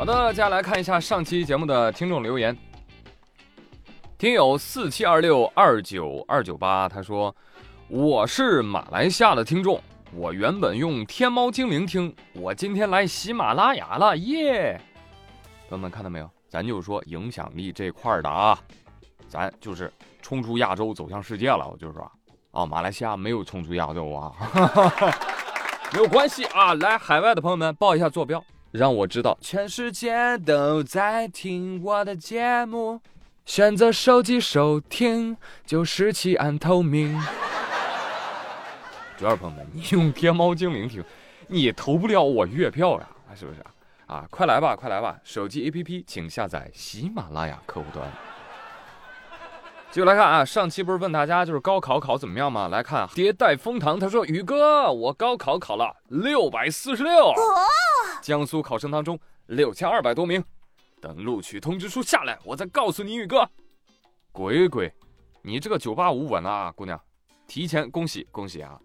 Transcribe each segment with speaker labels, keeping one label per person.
Speaker 1: 好的，接下来看一下上期节目的听众留言。听友四七二六二九二九八，他说：“我是马来西亚的听众，我原本用天猫精灵听，我今天来喜马拉雅了，耶！”朋友们看到没有？咱就说影响力这块的啊，咱就是冲出亚洲走向世界了。我就是说，啊，马来西亚没有冲出亚洲啊，没有关系啊。来海外的朋友们报一下坐标，让我知道全世界都在听我的节目。选择手机收听，就是弃暗投明。主要朋友们，你用天猫精灵听，你投不了我月票呀，是不是啊？啊，快来吧，快来吧！手机 APP 请下载喜马拉雅客户端。继续来看啊，上期不是问大家就是高考考怎么样吗？来看迭代风堂，他说宇哥，我高考考了六百四十六，江苏考生当中六千二百多名。等录取通知书下来，我再告诉你，宇哥。鬼鬼，你这个九八五稳了啊，姑娘，提前恭喜恭喜啊！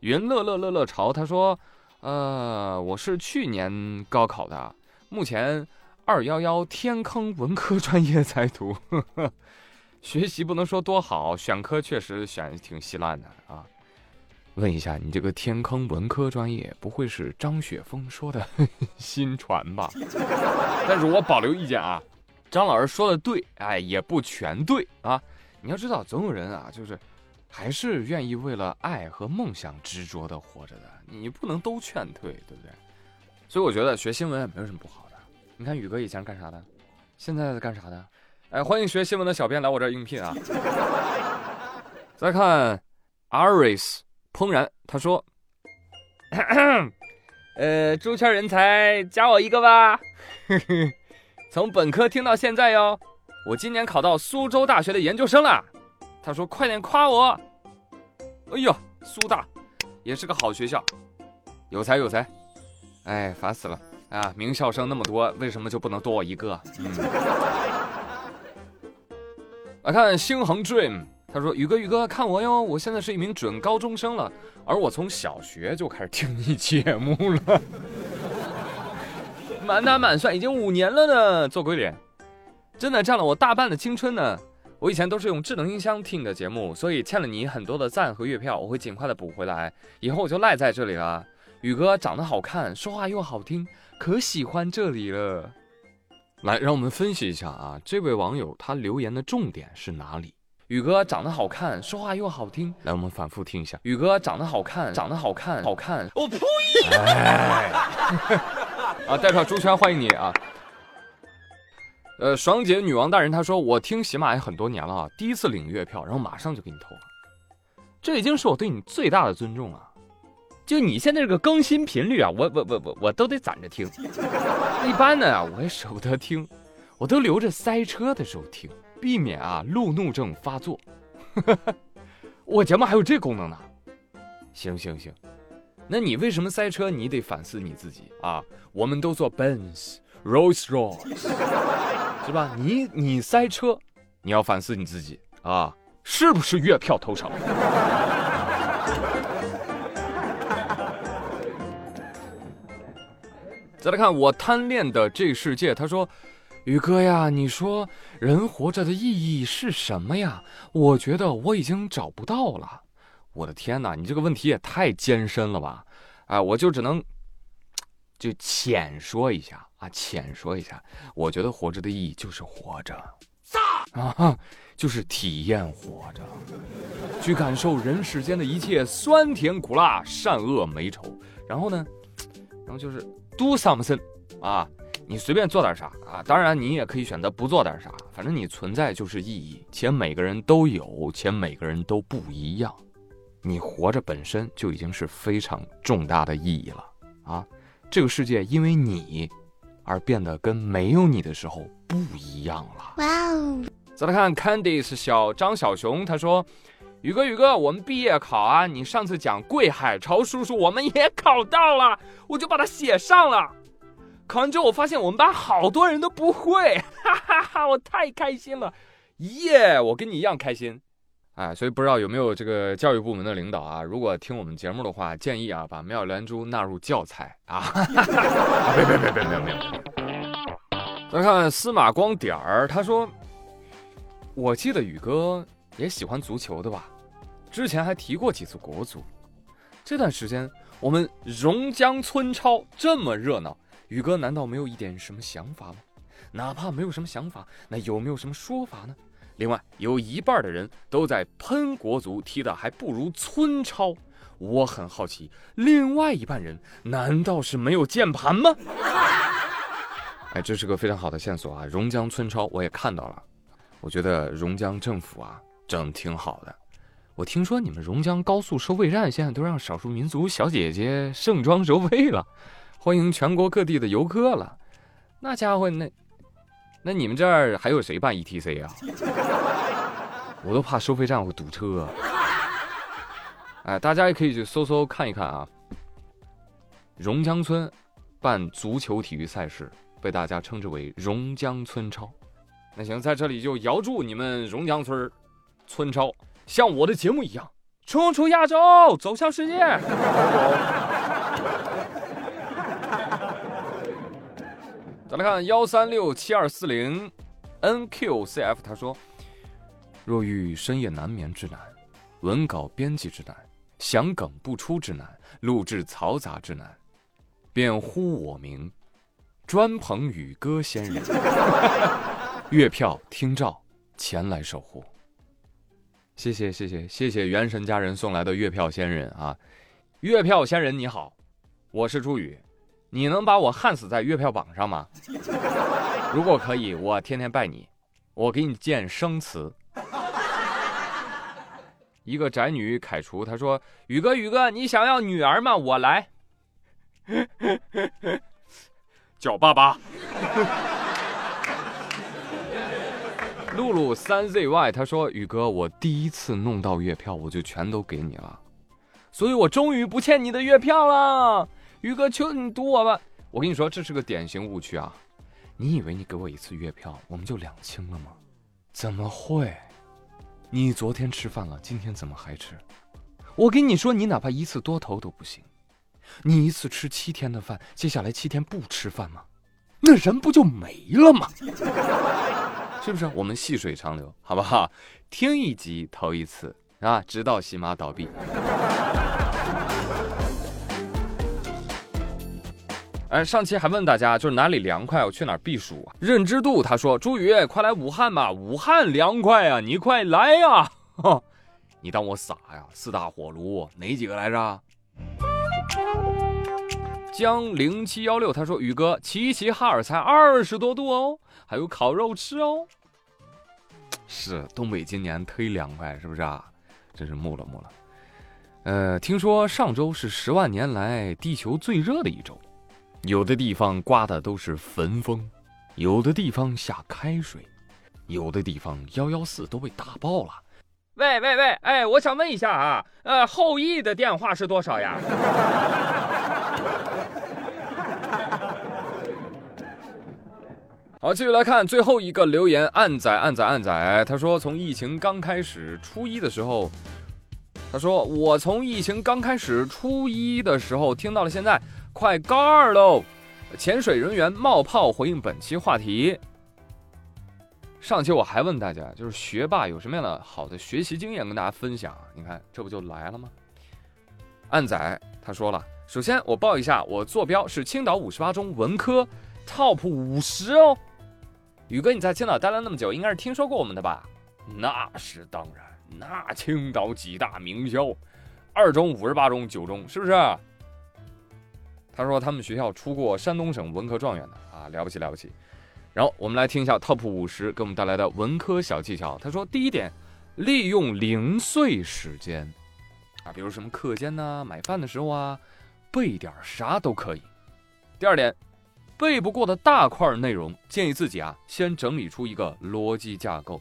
Speaker 1: 云乐乐乐乐潮他说，呃，我是去年高考的，目前二幺幺天坑文科专业在读，学习不能说多好，选科确实选挺稀烂的啊。问一下，你这个天坑文科专业不会是张雪峰说的 新传吧？但是我保留意见啊，张老师说的对，哎，也不全对啊。你要知道，总有人啊，就是还是愿意为了爱和梦想执着的活着的，你不能都劝退，对不对？所以我觉得学新闻也没有什么不好的。你看宇哥以前干啥的，现在干啥的？哎，欢迎学新闻的小编来我这儿应聘啊。再看，Aris。怦然，他说：“ 呃，猪圈人才加我一个吧，从本科听到现在哟。我今年考到苏州大学的研究生了。”他说：“快点夸我。”哎呦，苏大也是个好学校，有才有才。哎，烦死了啊！名校生那么多，为什么就不能多我一个？嗯。来看星恒 dream。他说：“宇哥，宇哥，看我哟！我现在是一名准高中生了，而我从小学就开始听你节目了，满打满算已经五年了呢。做鬼脸，真的占了我大半的青春呢。我以前都是用智能音箱听的节目，所以欠了你很多的赞和月票，我会尽快的补回来。以后我就赖在这里了。宇哥长得好看，说话又好听，可喜欢这里了。来，让我们分析一下啊，这位网友他留言的重点是哪里？”宇哥长得好看，说话又好听。来，我们反复听一下。宇哥长得好看，长得好看，好看。我呸！啊，代表猪圈欢迎你啊。呃，爽姐女王大人，她说我听喜马拉雅很多年了啊，第一次领月票，然后马上就给你投了。这已经是我对你最大的尊重了。就你现在这个更新频率啊，我我我我我都得攒着听。一般呢，我也舍不得听，我都留着塞车的时候听。避免啊路怒症发作，我节目还有这功能呢。行行行，那你为什么塞车？你得反思你自己啊。我们都坐 Benz、Rolls Royce，是吧？你你塞车，你要反思你自己啊，是不是月票投成？再来看我贪恋的这世界，他说。宇哥呀，你说人活着的意义是什么呀？我觉得我已经找不到了。我的天哪，你这个问题也太艰深了吧！啊，我就只能就浅说一下啊，浅说一下。我觉得活着的意义就是活着，啊，就是体验活着，去感受人世间的一切酸甜苦辣、善恶美丑。然后呢，然后就是 do something 啊。你随便做点啥啊？当然，你也可以选择不做点啥，反正你存在就是意义，且每个人都有，且每个人都不一样。你活着本身就已经是非常重大的意义了啊！这个世界因为你而变得跟没有你的时候不一样了。哇哦！再来看 Candice 小张小熊，他说：“宇哥宇哥，我们毕业考啊，你上次讲桂海潮叔叔，我们也考到了，我就把它写上了。”考完之后，我发现我们班好多人都不会，哈哈哈！我太开心了，耶！我跟你一样开心，哎，所以不知道有没有这个教育部门的领导啊？如果听我们节目的话，建议啊，把妙莲珠纳入教材啊！别别别别别别！再看司马光点儿，他说：“我记得宇哥也喜欢足球的吧？之前还提过几次国足。这段时间我们榕江村超这么热闹，宇哥难道没有一点什么想法吗？哪怕没有什么想法，那有没有什么说法呢？另外，有一半的人都在喷国足踢的还不如村超，我很好奇，另外一半人难道是没有键盘吗？” 哎，这是个非常好的线索啊！榕江村超我也看到了，我觉得榕江政府啊整挺好的。我听说你们榕江高速收费站现在都让少数民族小姐姐盛装收费了，欢迎全国各地的游客了。那家伙，那那你们这儿还有谁办 ETC 啊？我都怕收费站会堵车。哎，大家也可以去搜搜看一看啊。榕江村办足球体育赛事。被大家称之为榕江村超，那行，在这里就遥祝你们榕江村村超像我的节目一样，冲出亚洲，走向世界。来看幺三六七二四零 nqcf，他说：若遇深夜难眠之难，文稿编辑之难，想梗不出之难，录制嘈杂之难，便呼我名。专捧宇歌仙人，月票听召前来守护。谢谢谢谢谢谢元神家人送来的月票仙人啊！月票仙人你好，我是朱宇，你能把我焊死在月票榜上吗？如果可以，我天天拜你，我给你建生祠。一个宅女凯除他说：“宇哥宇哥，你想要女儿吗？我来。”叫爸爸。露露三 zy 他说：“宇哥，我第一次弄到月票，我就全都给你了，所以我终于不欠你的月票了。宇哥，求你赌我吧！我跟你说，这是个典型误区啊！你以为你给我一次月票，我们就两清了吗？怎么会？你昨天吃饭了，今天怎么还吃？我跟你说，你哪怕一次多投都不行。”你一次吃七天的饭，接下来七天不吃饭吗？那人不就没了吗？是不是？我们细水长流，好不好？听一集投一次啊，直到喜马倒闭。哎，上期还问大家，就是哪里凉快，我去哪儿避暑啊？认知度他说：“朱宇，快来武汉吧，武汉凉快啊，你快来呀！” 你当我傻呀？四大火炉哪几个来着？江零七幺六他说：“宇哥，齐齐哈尔才二十多度哦，还有烤肉吃哦。是东北今年忒凉快，是不是啊？真是木了木了。呃，听说上周是十万年来地球最热的一周，有的地方刮的都是焚风，有的地方下开水，有的地方幺幺四都被打爆了。”喂喂喂，哎，我想问一下啊，呃，后羿的电话是多少呀？好，继续来看最后一个留言，暗仔暗仔暗仔，他说从疫情刚开始初一的时候，他说我从疫情刚开始初一的时候听到了现在，快高二喽。潜水人员冒泡回应本期话题。上期我还问大家，就是学霸有什么样的好的学习经验跟大家分享？你看，这不就来了吗？暗仔他说了，首先我报一下，我坐标是青岛五十八中文科 top 五十哦。宇哥，你在青岛待了那么久，应该是听说过我们的吧？那是当然，那青岛几大名校，二中、五十八中、九中，是不是？他说他们学校出过山东省文科状元的啊，了不起了不起。然后我们来听一下 TOP 五十给我们带来的文科小技巧。他说：第一点，利用零碎时间啊，比如什么课间呐、买饭的时候啊，背点啥都可以。第二点，背不过的大块内容，建议自己啊先整理出一个逻辑架构。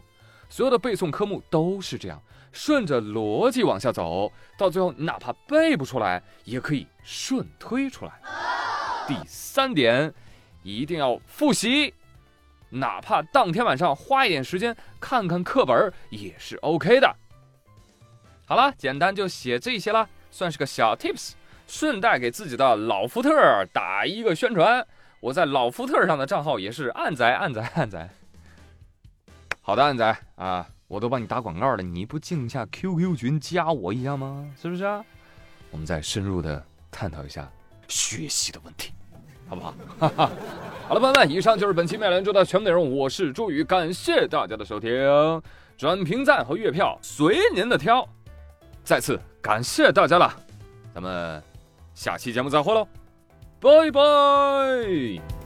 Speaker 1: 所有的背诵科目都是这样，顺着逻辑往下走，到最后哪怕背不出来，也可以顺推出来。第三点，一定要复习。哪怕当天晚上花一点时间看看课本也是 OK 的。好了，简单就写这些了，算是个小 tips，顺带给自己的老福特打一个宣传。我我在老福特上的账号也是暗仔暗仔暗仔。好的，安仔啊，我都帮你打广告了，你不进一下 QQ 群加我一下吗？是不是啊？我们再深入的探讨一下学习的问题，好不好？好了，朋友们，以上就是本期《妙连珠》的全部内容。我是朱宇，感谢大家的收听，转评赞和月票随您的挑。再次感谢大家了，咱们下期节目再会喽，拜拜。